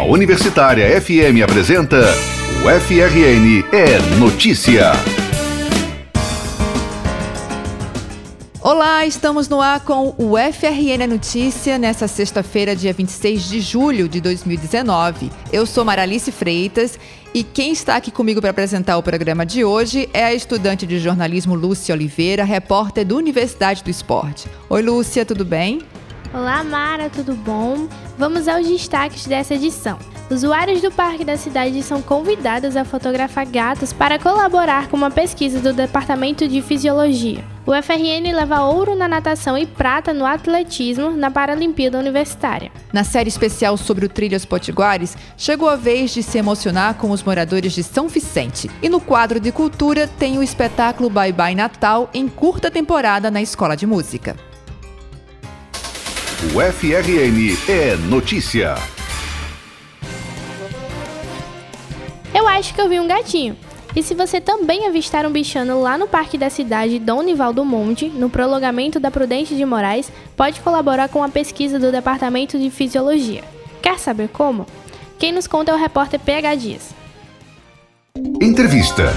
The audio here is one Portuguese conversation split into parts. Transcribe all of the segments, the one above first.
A Universitária FM apresenta o FRN é Notícia. Olá, estamos no ar com o FRN Notícia nessa sexta-feira, dia 26 de julho de 2019. Eu sou Maralice Freitas e quem está aqui comigo para apresentar o programa de hoje é a estudante de jornalismo Lúcia Oliveira, repórter da Universidade do Esporte. Oi, Lúcia, tudo bem? Olá, Mara, tudo bom? Vamos aos destaques dessa edição. Usuários do Parque da Cidade são convidados a fotografar gatos para colaborar com uma pesquisa do Departamento de Fisiologia. O FRN leva ouro na natação e prata no atletismo na Paralimpíada Universitária. Na série especial sobre o Trilhas Potiguares, chegou a vez de se emocionar com os moradores de São Vicente. E no quadro de cultura tem o espetáculo Bye Bye Natal em curta temporada na Escola de Música. O FRN é notícia. Eu acho que eu vi um gatinho. E se você também avistar um bichano lá no Parque da Cidade Dom Nivaldo Monte, no prolongamento da Prudente de Moraes, pode colaborar com a pesquisa do Departamento de Fisiologia. Quer saber como? Quem nos conta é o repórter PH Dias. Entrevista.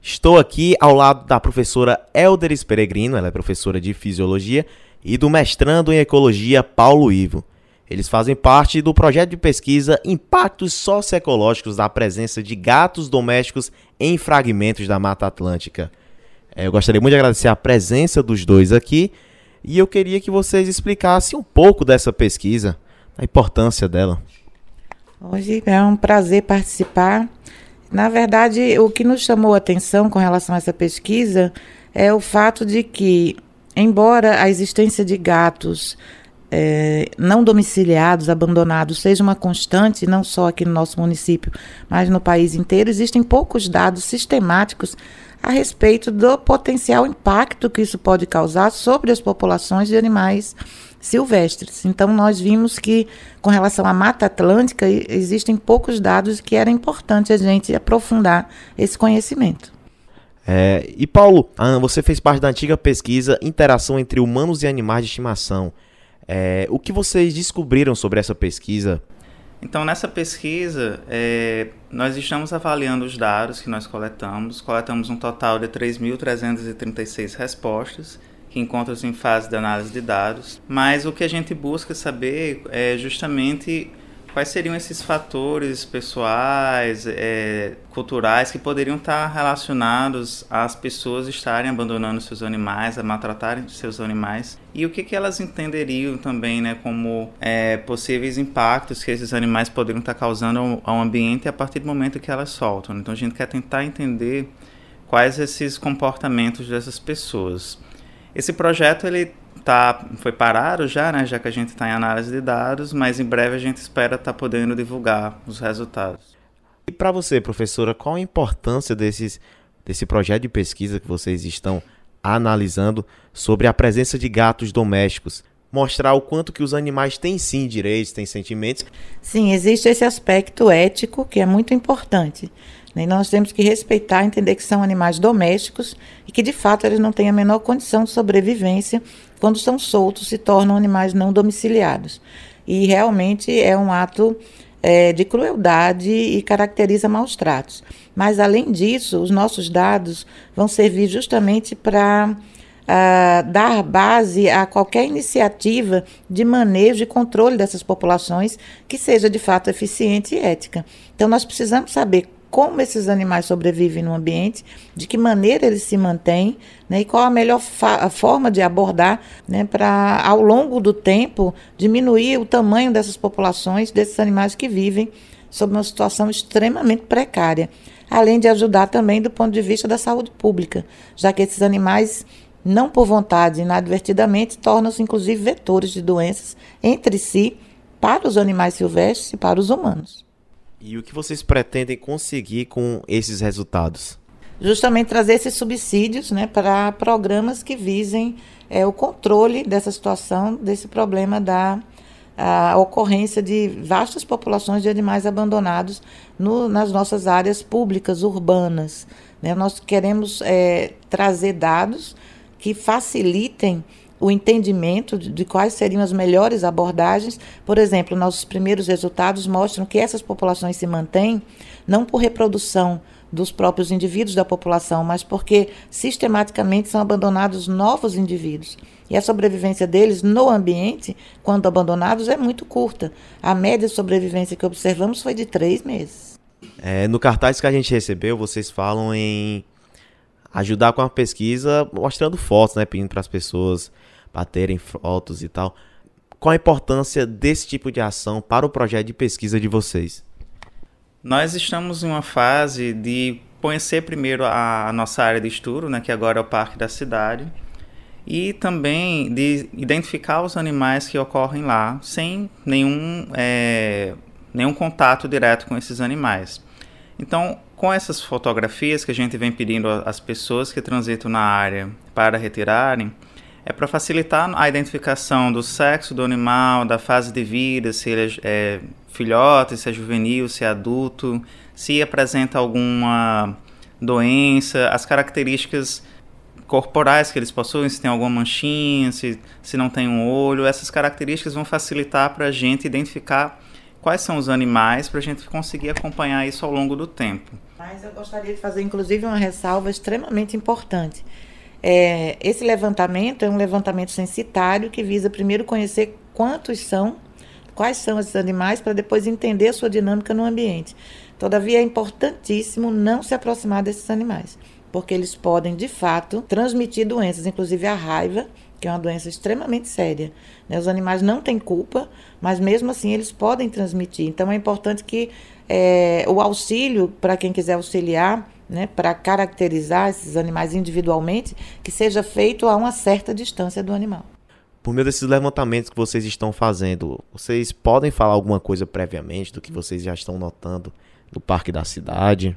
Estou aqui ao lado da professora Elderis Peregrino, ela é professora de Fisiologia, e do mestrando em Ecologia Paulo Ivo. Eles fazem parte do projeto de pesquisa Impactos Socioecológicos da Presença de Gatos Domésticos em Fragmentos da Mata Atlântica. É, eu gostaria muito de agradecer a presença dos dois aqui e eu queria que vocês explicassem um pouco dessa pesquisa, a importância dela. Hoje é um prazer participar na verdade, o que nos chamou a atenção com relação a essa pesquisa é o fato de que, embora a existência de gatos é, não domiciliados, abandonados, seja uma constante, não só aqui no nosso município, mas no país inteiro, existem poucos dados sistemáticos a respeito do potencial impacto que isso pode causar sobre as populações de animais silvestres. Então, nós vimos que, com relação à Mata Atlântica, existem poucos dados que era importante a gente aprofundar esse conhecimento. É, e Paulo, ah, você fez parte da antiga pesquisa Interação entre Humanos e Animais de Estimação. É, o que vocês descobriram sobre essa pesquisa? Então, nessa pesquisa, é, nós estamos avaliando os dados que nós coletamos. Coletamos um total de 3.336 respostas que encontram-se em fase de análise de dados, mas o que a gente busca saber é justamente quais seriam esses fatores pessoais, é, culturais que poderiam estar relacionados às pessoas estarem abandonando seus animais, a maltratarem seus animais e o que, que elas entenderiam também, né, como é, possíveis impactos que esses animais poderiam estar causando ao, ao ambiente a partir do momento que elas soltam. Então a gente quer tentar entender quais esses comportamentos dessas pessoas. Esse projeto ele tá, foi parado já, né, já que a gente está em análise de dados, mas em breve a gente espera estar tá podendo divulgar os resultados. E para você, professora, qual a importância desses, desse projeto de pesquisa que vocês estão analisando sobre a presença de gatos domésticos? Mostrar o quanto que os animais têm sim direitos, têm sentimentos. Sim, existe esse aspecto ético que é muito importante. Né? E nós temos que respeitar, entender que são animais domésticos e que, de fato, eles não têm a menor condição de sobrevivência quando são soltos, se tornam animais não domiciliados. E realmente é um ato é, de crueldade e caracteriza maus tratos. Mas, além disso, os nossos dados vão servir justamente para uh, dar base a qualquer iniciativa de manejo e controle dessas populações que seja de fato eficiente e ética. Então, nós precisamos saber como esses animais sobrevivem no ambiente, de que maneira eles se mantêm, né, e qual a melhor forma de abordar né, para, ao longo do tempo, diminuir o tamanho dessas populações, desses animais que vivem sob uma situação extremamente precária, além de ajudar também do ponto de vista da saúde pública, já que esses animais, não por vontade, inadvertidamente, tornam-se inclusive vetores de doenças entre si, para os animais silvestres e para os humanos. E o que vocês pretendem conseguir com esses resultados? Justamente trazer esses subsídios né, para programas que visem é, o controle dessa situação, desse problema da ocorrência de vastas populações de animais abandonados no, nas nossas áreas públicas urbanas. Né? Nós queremos é, trazer dados que facilitem o entendimento de, quais seriam as melhores abordagens. Por exemplo, nossos primeiros resultados mostram que essas populações se mantêm não por reprodução dos próprios indivíduos da população, mas porque sistematicamente são abandonados novos indivíduos. E a sobrevivência deles no ambiente, quando abandonados, é muito curta. A média de sobrevivência que observamos foi de três meses. É, no cartaz que a gente recebeu, vocês falam em ajudar com a pesquisa, mostrando fotos, né, pedindo para as pessoas baterem fotos e tal. Qual a importância desse tipo de ação para o projeto de pesquisa de vocês? Nós estamos em uma fase de conhecer primeiro a, nossa área de estudo, né, que agora é o Parque da Cidade, e também de identificar os animais que ocorrem lá sem nenhum, é, nenhum contato direto com esses animais. Então, com essas fotografias que a gente vem pedindo às pessoas que transitam na área para retirarem, é para facilitar a identificação do sexo do animal, da fase de vida, se ele é, é filhote, se é juvenil, se é adulto, se apresenta alguma doença, as características corporais que eles possuem, se tem alguma manchinha, se, se não tem um olho, essas características vão facilitar para a gente identificar quais são os animais para a gente conseguir acompanhar isso ao longo do tempo. Mas eu gostaria de fazer, inclusive, uma ressalva extremamente importante. É, esse levantamento é um levantamento censitário que visa primeiro conhecer quantos são, quais são esses animais, para depois entender a sua dinâmica no ambiente. Todavia, é importantíssimo não se aproximar desses animais, porque eles podem, de fato, transmitir doenças, inclusive a raiva, que é uma doença extremamente séria. Né? Os animais não têm culpa, mas mesmo assim eles podem transmitir. Então, é importante que é, o auxílio, para quem quiser auxiliar, né, para caracterizar esses animais individualmente, que seja feito a uma certa distância do animal. Por meio desses levantamentos que vocês estão fazendo, vocês podem falar alguma coisa previamente do que vocês já estão notando no parque da cidade?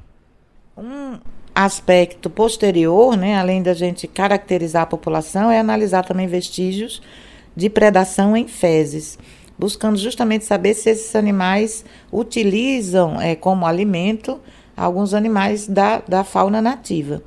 Um aspecto posterior, né, além da gente caracterizar a população, é analisar também vestígios de predação em fezes, buscando justamente saber se esses animais utilizam é, como alimento alguns animais da, da fauna nativa.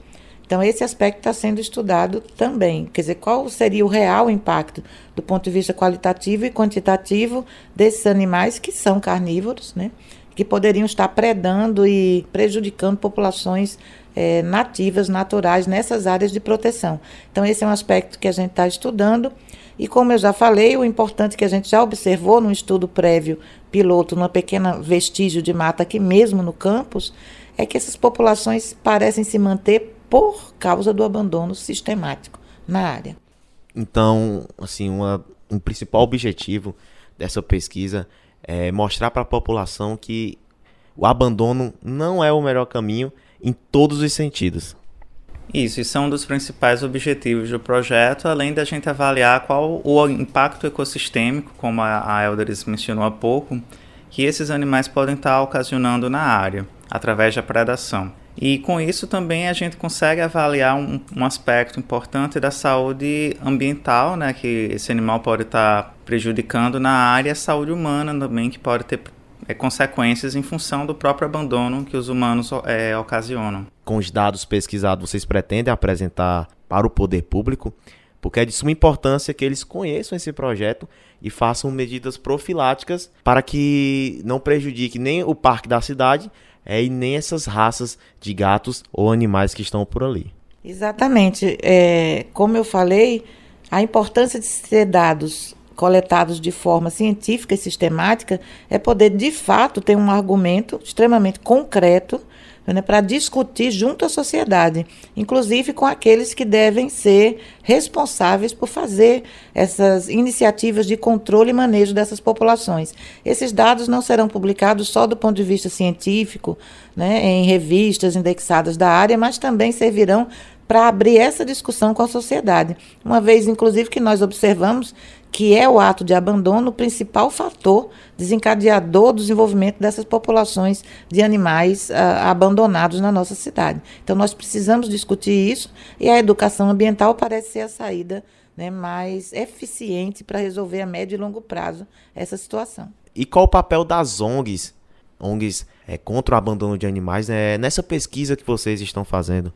Então, esse aspecto está sendo estudado também. Quer dizer, qual seria o real impacto do ponto de vista qualitativo e quantitativo desses animais que são carnívoros, né? que poderiam estar predando e prejudicando populações é, nativas, naturais, nessas áreas de proteção. Então, esse é um aspecto que a gente está estudando. E como eu já falei, o importante que a gente já observou no estudo prévio piloto, numa pequena vestígio de mata aqui mesmo no campus, é que essas populações parecem se manter por causa do abandono sistemático na área. Então, assim, uma, um principal objetivo dessa pesquisa é mostrar para a população que o abandono não é o melhor caminho em todos os sentidos. Isso, e são um dos principais objetivos do projeto, além da gente avaliar qual o impacto ecossistêmico, como a, a Elderis mencionou há pouco, que esses animais podem estar ocasionando na área através da predação. E com isso também a gente consegue avaliar um, um, aspecto importante da saúde ambiental, né, que esse animal pode estar prejudicando na área, a saúde humana também, que pode ter é, consequências em função do próprio abandono que os humanos é, ocasionam. Com os dados pesquisados, vocês pretendem apresentar para o poder público? Porque é de suma importância que eles conheçam esse projeto e façam medidas profiláticas para que não prejudique nem o parque da cidade, é, e nem essas raças de gatos ou animais que estão por ali. Exatamente. É, como eu falei, a importância de ser dados coletados de forma científica e sistemática é poder, de fato, ter um argumento extremamente concreto né, para discutir junto à sociedade, inclusive com aqueles que devem ser responsáveis por fazer essas iniciativas de controle e manejo dessas populações. Esses dados não serão publicados só do ponto de vista científico, né, em revistas indexadas da área, mas também servirão para abrir essa discussão com a sociedade. Uma vez, inclusive, que nós observamos que é o ato de abandono o principal fator desencadeador do desenvolvimento dessas populações de animais uh, abandonados na nossa cidade. Então, nós precisamos discutir isso e a educação ambiental parece ser a saída né, mais eficiente para resolver a médio e longo prazo essa situação. E qual o papel das ONGs, ONGs é, contra o abandono de animais, é, nessa pesquisa que vocês estão fazendo?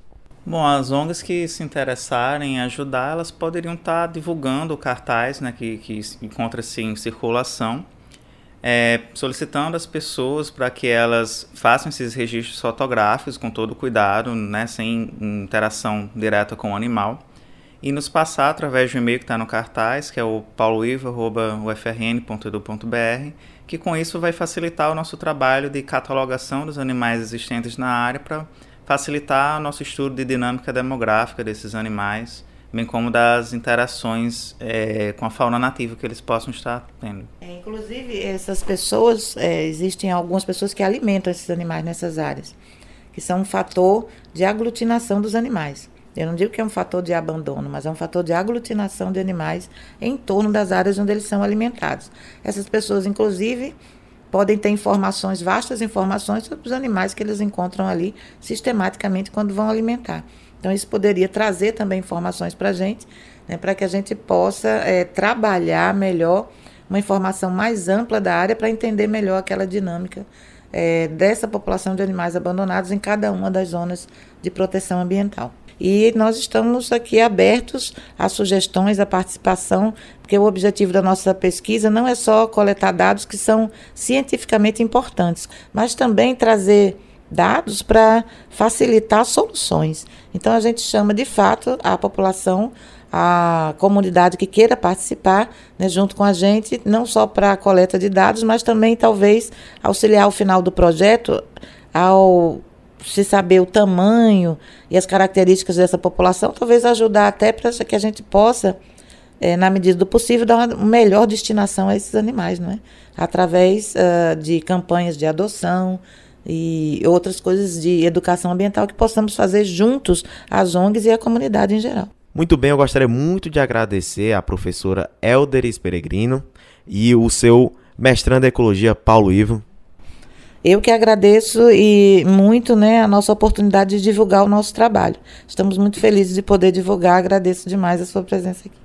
Bom, as ONGs que se interessarem em ajudar, elas poderiam estar divulgando o cartaz né, que, que encontra-se em circulação, é, solicitando as pessoas para que elas façam esses registros fotográficos com todo cuidado, né, sem interação direta com o animal, e nos passar através do e-mail que está no cartaz, que é o pauloivo.ufrn.edu.br, que com isso vai facilitar o nosso trabalho de catalogação dos animais existentes na área para facilitar nosso estudo de dinâmica demográfica desses animais, bem como das interações é, com a fauna nativa que eles possam estar tendo. É, inclusive, essas pessoas, é, existem algumas pessoas que alimentam esses animais nessas áreas, que são um fator de aglutinação dos animais. Eu não digo que é um fator de abandono, mas é um fator de aglutinação de animais em torno das áreas onde eles são alimentados. Essas pessoas, inclusive, podem ter informações, vastas informações sobre os animais que eles encontram ali sistematicamente quando vão alimentar. Então, isso poderia trazer também informações para a gente, né, para que a gente possa é, trabalhar melhor uma informação mais ampla da área para entender melhor aquela dinâmica é, dessa população de animais abandonados em cada uma das zonas de proteção ambiental. E nós estamos aqui abertos a sugestões, a participação, porque o objetivo da nossa pesquisa não é só coletar dados que são cientificamente importantes, mas também trazer dados para facilitar soluções. Então a gente chama de fato a população, a comunidade que queira participar, né, junto com a gente, não só para a coleta de dados, mas também talvez auxiliar ao final do projeto ao se saber o tamanho e as características dessa população, talvez ajudar até para que a gente possa, é, na medida do possível, dar uma melhor destinação a esses animais, não é? Através uh, de campanhas de adoção e outras coisas de educação ambiental que possamos fazer juntos as ONGs e a comunidade em geral. Muito bem, eu gostaria muito de agradecer à professora Elderis Peregrino e o seu mestrando em Ecologia, Paulo Ivo. Eu que agradeço e muito né, a nossa oportunidade de divulgar o nosso trabalho. Estamos muito felizes de poder divulgar, agradeço demais a sua presença aqui.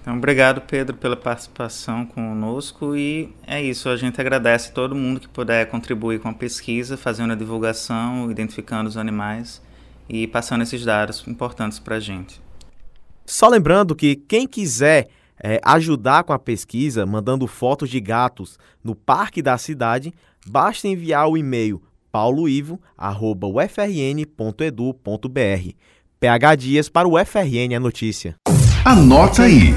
Então, obrigado, Pedro, pela participação conosco. E é isso, a gente agradece todo mundo que puder contribuir com a pesquisa, fazendo a divulgação, identificando os animais e passando esses dados importantes para a gente. Só lembrando que quem quiser é, ajudar com a pesquisa, mandando fotos de gatos no parque da cidade, basta enviar o e-mail pauloivo.ufrn.edu.br. PH Dias para o FRN a notícia. Anota aí.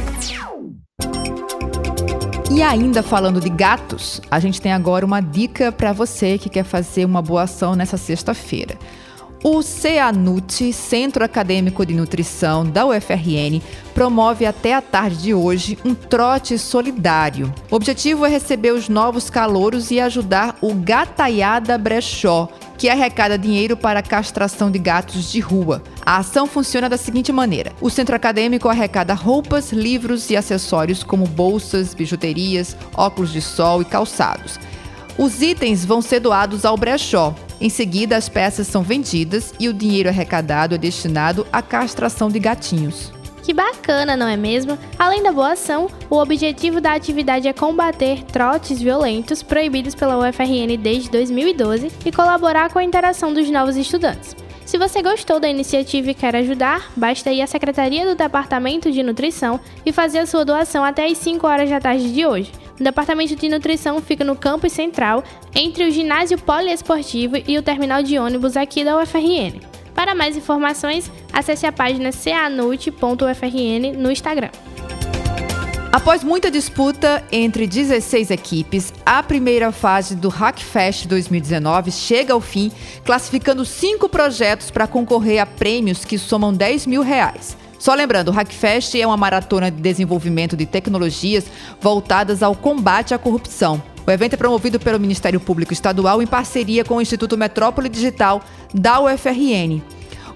E ainda falando de gatos, a gente tem agora uma dica para você que quer fazer uma boa ação nessa sexta-feira. O CEANUT, Centro Acadêmico de Nutrição da UFRN, promove até a tarde de hoje um trote solidário. O objetivo é receber os novos calouros e ajudar o Gataiada Brechó, que arrecada dinheiro para a castração de gatos de rua. A ação funciona da seguinte maneira: o centro acadêmico arrecada roupas, livros e acessórios como bolsas, bijuterias, óculos de sol e calçados. Os itens vão ser doados ao brechó. Em seguida, as peças são vendidas e o dinheiro arrecadado é destinado à castração de gatinhos. Que bacana, não é mesmo? Além da boa ação, o objetivo da atividade é combater trotes violentos proibidos pela UFRN desde 2012 e colaborar com a interação dos novos estudantes. Se você gostou da iniciativa e quer ajudar, basta ir à Secretaria do Departamento de Nutrição e fazer a sua doação até às 5 horas da tarde de hoje. O departamento de nutrição fica no campus central, entre o ginásio poliesportivo e o terminal de ônibus aqui da UFRN. Para mais informações, acesse a página canut.ufrn no Instagram. Após muita disputa entre 16 equipes, a primeira fase do Hackfest 2019 chega ao fim, classificando cinco projetos para concorrer a prêmios que somam 10 mil reais. Só lembrando, o Hackfest é uma maratona de desenvolvimento de tecnologias voltadas ao combate à corrupção. O evento é promovido pelo Ministério Público Estadual em parceria com o Instituto Metrópole Digital da UFRN.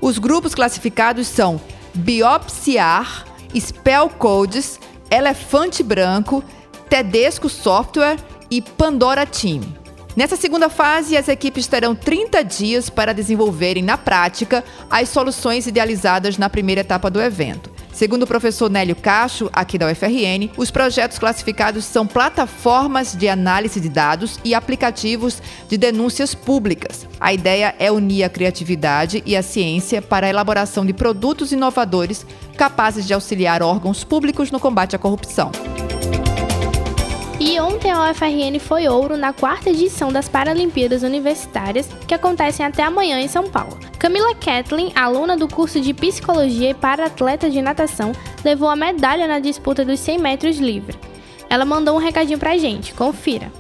Os grupos classificados são Biopsiar, Spell Codes, Elefante Branco, Tedesco Software e Pandora Team. Nessa segunda fase, as equipes terão 30 dias para desenvolverem na prática as soluções idealizadas na primeira etapa do evento. Segundo o professor Nélio Cacho, aqui da UFRN, os projetos classificados são plataformas de análise de dados e aplicativos de denúncias públicas. A ideia é unir a criatividade e a ciência para a elaboração de produtos inovadores capazes de auxiliar órgãos públicos no combate à corrupção. E ontem a UFRN foi ouro na quarta edição das Paralimpíadas Universitárias, que acontecem até amanhã em São Paulo. Camila Kathleen, aluna do curso de Psicologia e para-atleta de natação, levou a medalha na disputa dos 100 metros livre. Ela mandou um recadinho pra gente, confira.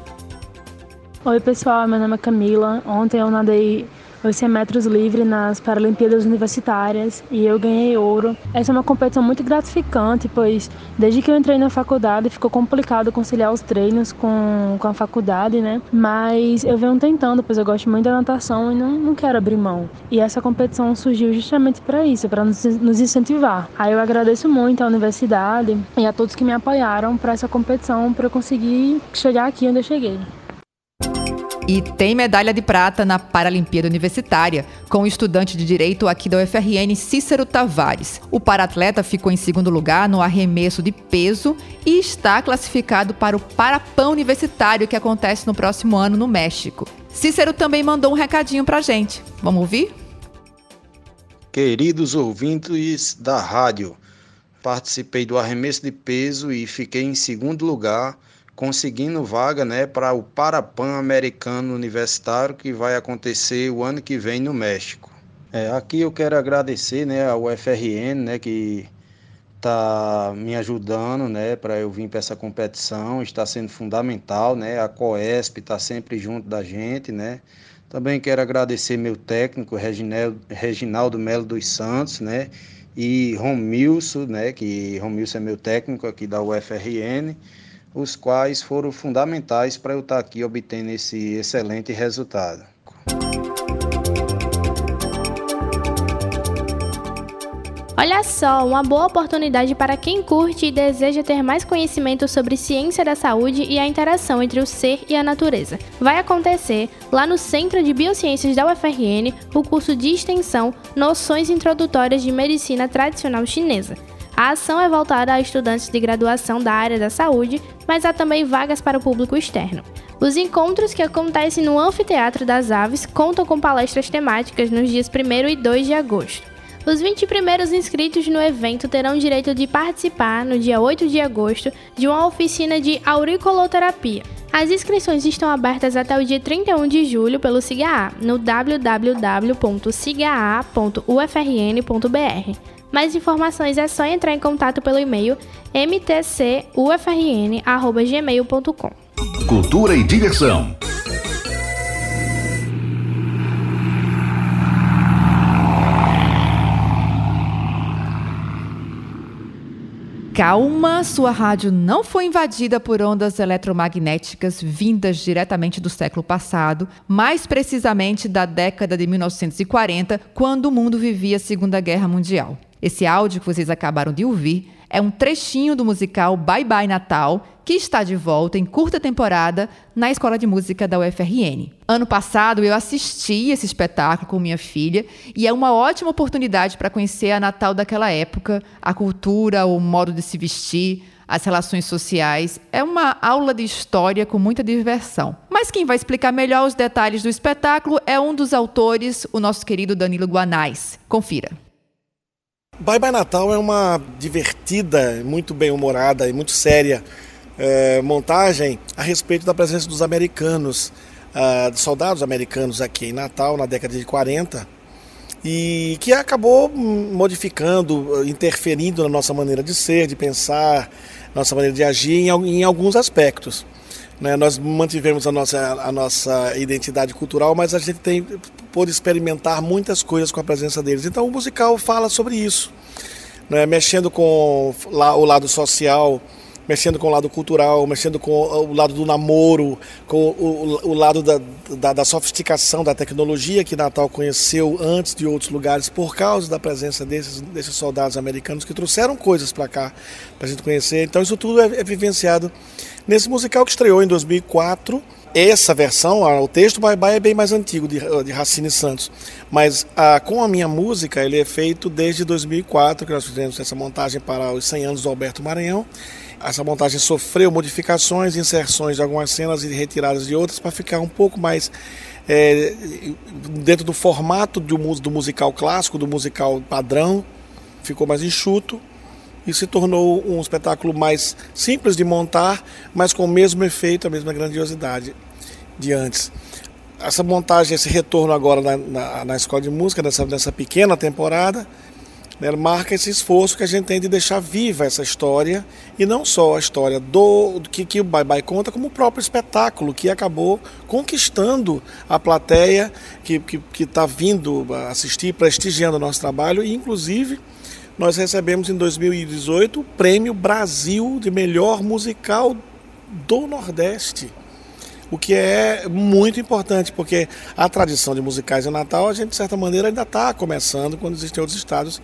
Oi pessoal, meu nome é Camila. Ontem eu nadei 100 metros livre nas Paralimpíadas Universitárias e eu ganhei ouro. Essa é uma competição muito gratificante, pois desde que eu entrei na faculdade ficou complicado conciliar os treinos com, com a faculdade, né? Mas eu venho tentando, pois eu gosto muito da natação e não, não quero abrir mão. E essa competição surgiu justamente para isso, para nos, nos incentivar. Aí eu agradeço muito à universidade e a todos que me apoiaram para essa competição, para eu conseguir chegar aqui onde eu cheguei. E tem medalha de prata na Paralimpíada Universitária, com o estudante de direito aqui da UFRN, Cícero Tavares. O paratleta ficou em segundo lugar no arremesso de peso e está classificado para o Parapão Universitário, que acontece no próximo ano no México. Cícero também mandou um recadinho pra gente. Vamos ouvir? Queridos ouvintes da rádio, participei do arremesso de peso e fiquei em segundo lugar conseguindo vaga né, para o Parapan Americano Universitário que vai acontecer o ano que vem no México. É, aqui eu quero agradecer né, ao UFRN né, que está me ajudando né, para eu vir para essa competição, está sendo fundamental, né, a COESP está sempre junto da gente. Né. Também quero agradecer meu técnico, Reginaldo, Reginaldo Melo dos Santos, né, e Romilson, né, que Romilson é meu técnico aqui da UFRN os quais foram fundamentais para eu estar aqui obtendo esse excelente resultado. Olha só, uma boa oportunidade para quem curte e deseja ter mais conhecimento sobre ciência da saúde e a interação entre o ser e a natureza. Vai acontecer lá no Centro de Biociências da UFRN o curso de extensão Noções Introdutórias de Medicina Tradicional Chinesa. A ação é voltada a estudantes de graduação da área da saúde, mas há também vagas para o público externo. Os encontros que acontecem no Anfiteatro das Aves contam com palestras temáticas nos dias 1 e 2 de agosto. Os 20 primeiros inscritos no evento terão direito de participar, no dia 8 de agosto, de uma oficina de auriculoterapia. As inscrições estão abertas até o dia 31 de julho pelo SIGA no www.sigaa.ufrn.br. Mais informações é só entrar em contato pelo e-mail mtcufrn@gmail.com. Cultura e diversão. Calma, sua rádio não foi invadida por ondas eletromagnéticas vindas diretamente do século passado, mais precisamente da década de 1940, quando o mundo vivia a Segunda Guerra Mundial. Esse áudio que vocês acabaram de ouvir é um trechinho do musical Bye Bye Natal, que está de volta em curta temporada na Escola de Música da UFRN. Ano passado eu assisti esse espetáculo com minha filha e é uma ótima oportunidade para conhecer a Natal daquela época, a cultura, o modo de se vestir, as relações sociais. É uma aula de história com muita diversão. Mas quem vai explicar melhor os detalhes do espetáculo é um dos autores, o nosso querido Danilo Guanais. Confira. Bye Bye Natal é uma divertida, muito bem humorada e muito séria é, montagem a respeito da presença dos americanos, uh, dos soldados americanos aqui em Natal na década de 40 e que acabou modificando, interferindo na nossa maneira de ser, de pensar, nossa maneira de agir em, em alguns aspectos. Né? Nós mantivemos a nossa, a nossa identidade cultural, mas a gente tem pôde experimentar muitas coisas com a presença deles. Então o musical fala sobre isso, né? mexendo com o lado social, mexendo com o lado cultural, mexendo com o lado do namoro, com o, o, o lado da, da, da, sofisticação da tecnologia que Natal conheceu antes de outros lugares por causa da presença desses, desses soldados americanos que trouxeram coisas para cá para a gente conhecer. Então isso tudo é, é vivenciado nesse musical que estreou em 2004 essa versão, o texto Bye Bye é bem mais antigo de, de Racine Santos, mas a, com a minha música ele é feito desde 2004 que nós fizemos essa montagem para os 100 anos do Alberto Maranhão. Essa montagem sofreu modificações, inserções de algumas cenas e retiradas de outras para ficar um pouco mais é, dentro do formato do, do musical clássico, do musical padrão, ficou mais enxuto e se tornou um espetáculo mais simples de montar, mas com o mesmo efeito, a mesma grandiosidade de antes. Essa montagem, esse retorno agora na, na, na escola de música, nessa, nessa pequena temporada, né, marca esse esforço que a gente tem de deixar viva essa história e não só a história do que, que o Bye Bye conta, como o próprio espetáculo que acabou conquistando a plateia que está que, que tá vindo assistir, prestigiando o nosso trabalho e inclusive nós recebemos em 2018 o Prêmio Brasil de Melhor Musical do Nordeste. O que é muito importante, porque a tradição de musicais em Natal, a gente, de certa maneira, ainda está começando, quando existem outros estados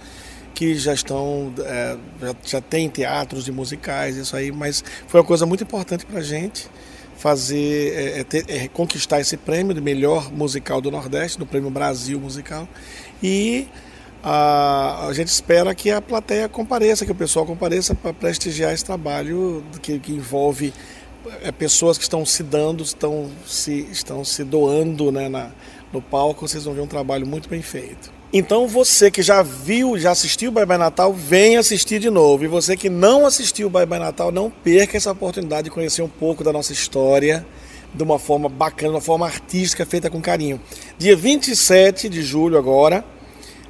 que já estão, é, já, já tem teatros de musicais, isso aí, mas foi uma coisa muito importante para a gente fazer, é, é, ter, é, conquistar esse prêmio de melhor musical do Nordeste, do Prêmio Brasil Musical, e a, a gente espera que a plateia compareça, que o pessoal compareça para prestigiar esse trabalho que, que envolve é, pessoas que estão se dando, estão se, estão se doando né, na, no palco. Vocês vão ver um trabalho muito bem feito. Então você que já viu, já assistiu o Bye Bye Natal, vem assistir de novo. E você que não assistiu o Bye Bye Natal, não perca essa oportunidade de conhecer um pouco da nossa história de uma forma bacana, de uma forma artística, feita com carinho. Dia 27 de julho agora,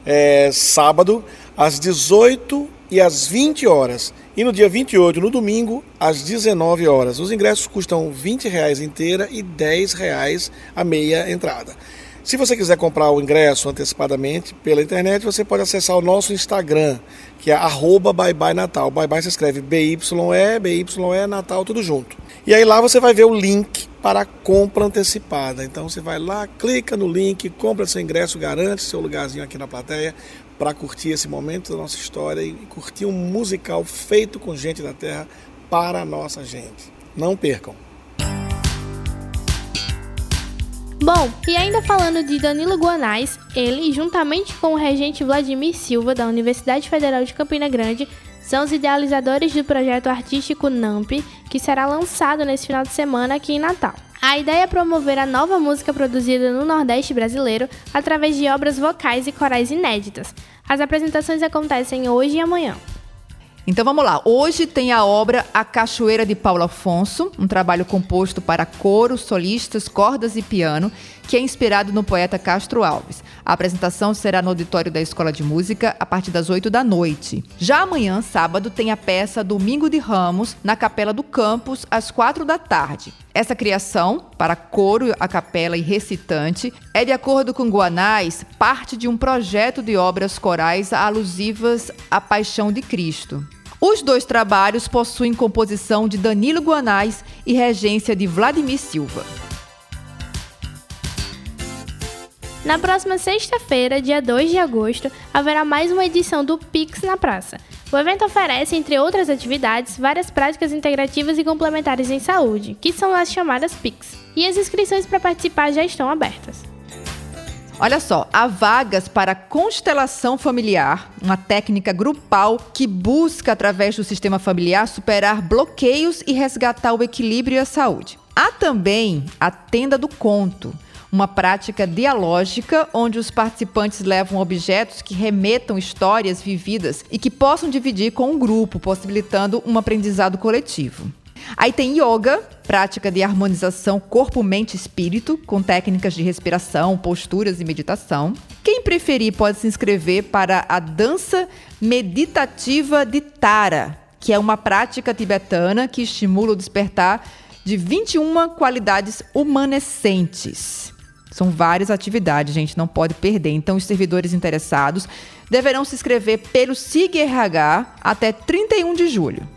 é, sábado, às 18 e às 20 horas. E no dia 28, no domingo, às 19 horas. Os ingressos custam 20 reais inteira e 10 reais a meia entrada. Se você quiser comprar o ingresso antecipadamente pela internet, você pode acessar o nosso Instagram, que é arroba bye bye. Bye se escreve B-Y-E, B-Y-E Natal, tudo junto. E aí lá você vai ver o link para compra antecipada. Então você vai lá, clica no link, compra seu ingresso, garante seu lugarzinho aqui na plateia para curtir esse momento da nossa história e curtir um musical feito com gente da terra para a nossa gente. Não percam! Bom, e ainda falando de Danilo Guanais, ele, juntamente com o regente Vladimir Silva, da Universidade Federal de Campina Grande, são os idealizadores do projeto artístico NAMP, que será lançado nesse final de semana aqui em Natal. A ideia é promover a nova música produzida no Nordeste brasileiro através de obras vocais e corais inéditas. As apresentações acontecem hoje e amanhã. Então vamos lá. Hoje tem a obra A Cachoeira de Paulo Afonso, um trabalho composto para coro, solistas, cordas e piano, que é inspirado no poeta Castro Alves. A apresentação será no auditório da Escola de Música a partir das 8 da noite. Já amanhã, sábado, tem a peça Domingo de Ramos na Capela do Campus às 4 da tarde. Essa criação, para coro, a capela e recitante, é, de acordo com Guanais, parte de um projeto de obras corais alusivas à Paixão de Cristo. Os dois trabalhos possuem composição de Danilo Guanais e regência de Vladimir Silva. Na próxima sexta-feira, dia 2 de agosto, haverá mais uma edição do Pix na Praça. O evento oferece, entre outras atividades, várias práticas integrativas e complementares em saúde, que são as chamadas PICs. E as inscrições para participar já estão abertas. Olha só, há vagas para constelação familiar, uma técnica grupal que busca, através do sistema familiar, superar bloqueios e resgatar o equilíbrio e a saúde. Há também a tenda do conto uma prática dialógica onde os participantes levam objetos que remetam histórias vividas e que possam dividir com o um grupo, possibilitando um aprendizado coletivo. Aí tem yoga, prática de harmonização corpo, mente espírito, com técnicas de respiração, posturas e meditação. Quem preferir pode se inscrever para a dança meditativa de Tara, que é uma prática tibetana que estimula o despertar de 21 qualidades humanescentes. São várias atividades, gente, não pode perder. Então, os servidores interessados deverão se inscrever pelo SIG-RH até 31 de julho.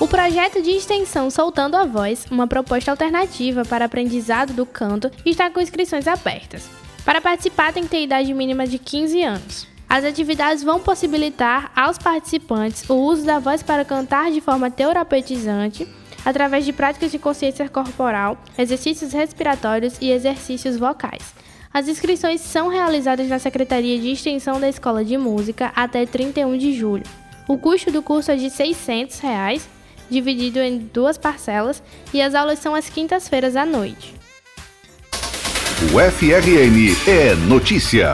O projeto de extensão Soltando a Voz, uma proposta alternativa para aprendizado do canto, está com inscrições abertas. Para participar, tem que ter idade mínima de 15 anos. As atividades vão possibilitar aos participantes o uso da voz para cantar de forma terapeutizante, através de práticas de consciência corporal, exercícios respiratórios e exercícios vocais. As inscrições são realizadas na Secretaria de Extensão da Escola de Música até 31 de julho. O custo do curso é de 600 reais, dividido em duas parcelas, e as aulas são às quintas-feiras à noite. O FRN é notícia.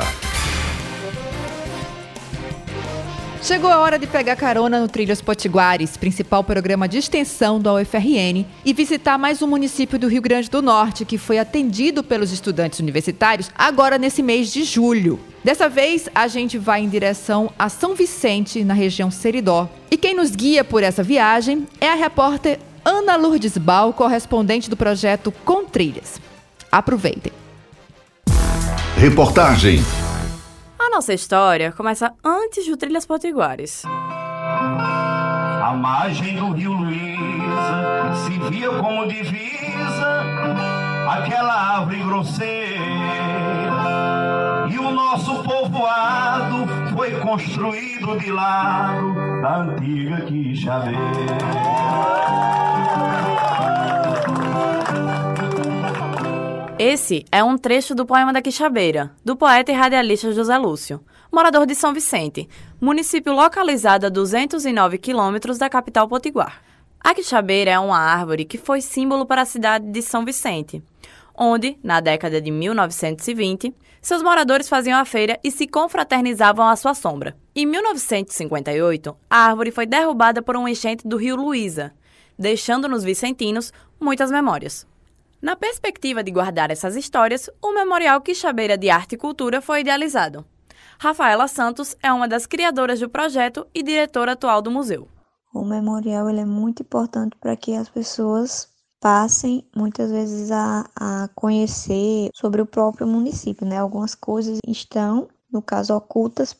Chegou a hora de pegar carona no Trilhos Potiguares, principal programa de extensão da UFRN, e visitar mais um município do Rio Grande do Norte que foi atendido pelos estudantes universitários agora nesse mês de julho. Dessa vez, a gente vai em direção a São Vicente, na região Seridó. E quem nos guia por essa viagem é a repórter Ana Lourdes Bal, correspondente do projeto Com Trilhas. Aproveitem. Reportagem a nossa história começa antes do Trilhas Potiguares. A margem do rio Luísa se via como divisa aquela árvore grosseira. E o nosso povoado foi construído de lado da antiga Quixabeira. Esse é um trecho do poema da Quixabeira, do poeta e radialista José Lúcio, morador de São Vicente, município localizado a 209 quilômetros da capital potiguar. A quixabeira é uma árvore que foi símbolo para a cidade de São Vicente, onde, na década de 1920, seus moradores faziam a feira e se confraternizavam à sua sombra. Em 1958, a árvore foi derrubada por um enchente do rio Luísa, deixando nos vicentinos muitas memórias. Na perspectiva de guardar essas histórias, o Memorial Quixabeira de Arte e Cultura foi idealizado. Rafaela Santos é uma das criadoras do projeto e diretora atual do museu. O memorial ele é muito importante para que as pessoas passem muitas vezes a, a conhecer sobre o próprio município, né? Algumas coisas estão, no caso, ocultas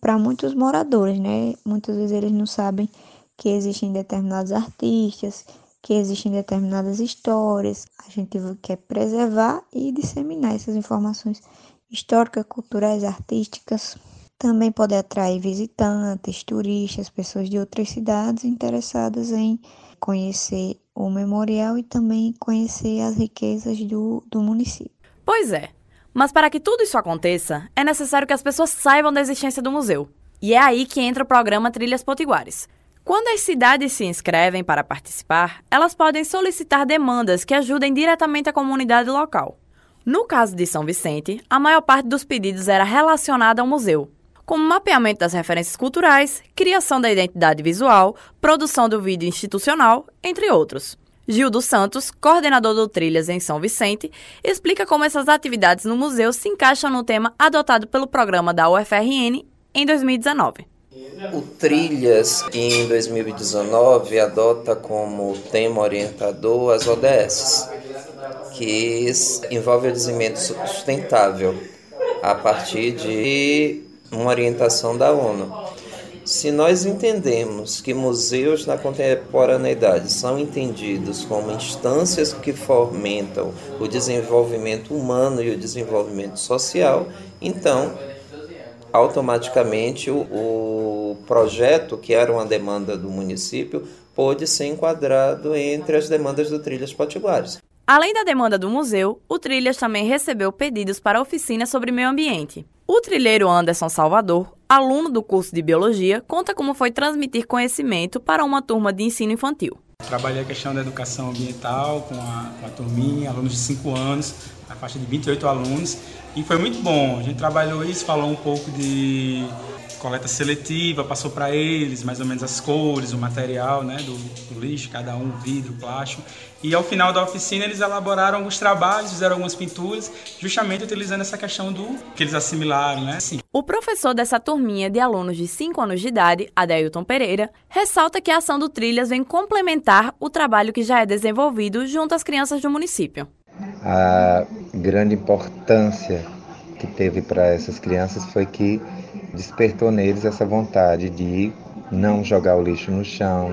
para muitos moradores, né? Muitas vezes eles não sabem que existem determinados artistas, que existem determinadas histórias. A gente quer preservar e disseminar essas informações históricas, culturais, artísticas. Também pode atrair visitantes, turistas, pessoas de outras cidades interessadas em conhecer o memorial e também conhecer as riquezas do, do município. Pois é, mas para que tudo isso aconteça, é necessário que as pessoas saibam da existência do museu. E é aí que entra o programa Trilhas Potiguares, quando as cidades se inscrevem para participar, elas podem solicitar demandas que ajudem diretamente a comunidade local. No caso de São Vicente, a maior parte dos pedidos era relacionada ao museu, como mapeamento das referências culturais, criação da identidade visual, produção do vídeo institucional, entre outros. Gil dos Santos, coordenador do Trilhas em São Vicente, explica como essas atividades no museu se encaixam no tema adotado pelo programa da UFRN em 2019. O Trilhas, em 2019, adota como tema orientador as ODS, que envolve o desenvolvimento sustentável a partir de uma orientação da ONU. Se nós entendemos que museus na contemporaneidade são entendidos como instâncias que fomentam o desenvolvimento humano e o desenvolvimento social, então automaticamente o, o projeto, que era uma demanda do município, pôde ser enquadrado entre as demandas do Trilhas Potiguares. Além da demanda do museu, o Trilhas também recebeu pedidos para oficinas sobre meio ambiente. O trilheiro Anderson Salvador, aluno do curso de Biologia, conta como foi transmitir conhecimento para uma turma de ensino infantil. Trabalhei a questão da educação ambiental com a, com a turminha, alunos de 5 anos, a faixa de 28 alunos, e foi muito bom. A gente trabalhou isso, falou um pouco de coleta seletiva, passou para eles mais ou menos as cores, o material né, do, do, lixo, cada um, vidro, plástico. E ao final da oficina eles elaboraram alguns trabalhos, fizeram algumas pinturas, justamente utilizando essa questão do que eles assimilaram, né? Assim. O professor dessa turminha de alunos de 5 anos de idade, Adeilton Pereira, ressalta que a ação do Trilhas vem complementar o trabalho que já é desenvolvido junto às crianças do município a grande importância que teve para essas crianças foi que despertou neles essa vontade de não jogar o lixo no chão,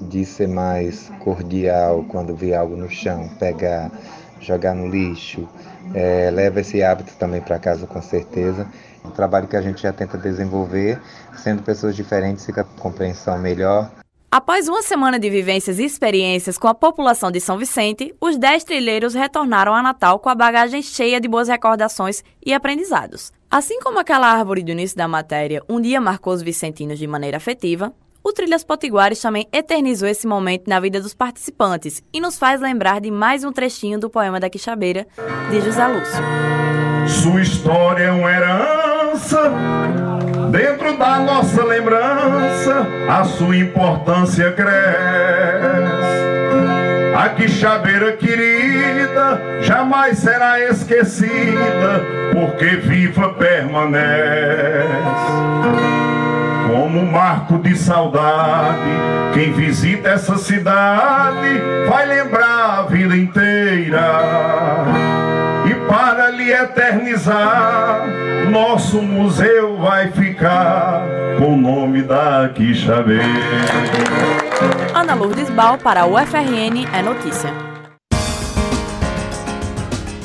de ser mais cordial quando vê algo no chão, pegar, jogar no lixo. É, leva esse hábito também para casa com certeza. Um trabalho que a gente já tenta desenvolver, sendo pessoas diferentes, fica a compreensão melhor. Após uma semana de vivências e experiências com a população de São Vicente, os 10 trilheiros retornaram a Natal com a bagagem cheia de boas recordações e aprendizados. Assim como aquela árvore do início da matéria um dia marcou os vicentinos de maneira afetiva, o Trilhas Potiguares também eternizou esse momento na vida dos participantes e nos faz lembrar de mais um trechinho do poema da Quixabeira, de José Lúcio. Sua história é uma herança Dentro da nossa lembrança, a sua importância cresce. A quixabeira querida jamais será esquecida, porque viva permanece. Como marco de saudade, quem visita essa cidade vai lembrar a vida inteira para lhe eternizar, nosso museu vai ficar com o nome da Quixabeira. Ana Lourdes Bal para o UFRN é notícia.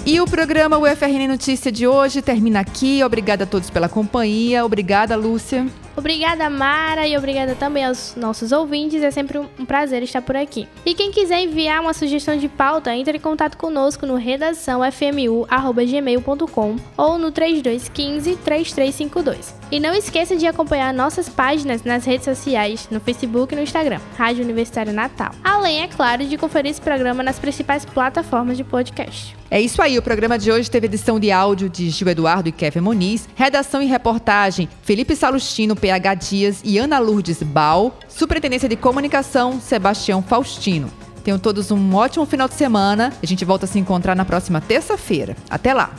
E o programa UFRN Notícia de hoje termina aqui. Obrigada a todos pela companhia. Obrigada, Lúcia. Obrigada, Mara, e obrigada também aos nossos ouvintes. É sempre um prazer estar por aqui. E quem quiser enviar uma sugestão de pauta, entre em contato conosco no redação fmu@gmail.com ou no 3215 3352. E não esqueça de acompanhar nossas páginas nas redes sociais, no Facebook e no Instagram, Rádio Universitário Natal. Além, é claro, de conferir esse programa nas principais plataformas de podcast. É isso aí, o programa de hoje teve edição de áudio de Gil Eduardo e Kevin Moniz, redação e reportagem Felipe Salustino, PH Dias e Ana Lourdes Bal, superintendência de comunicação Sebastião Faustino. Tenham todos um ótimo final de semana. A gente volta a se encontrar na próxima terça-feira. Até lá!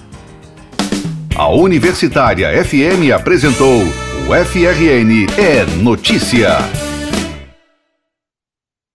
A Universitária FM apresentou o FRN é Notícia.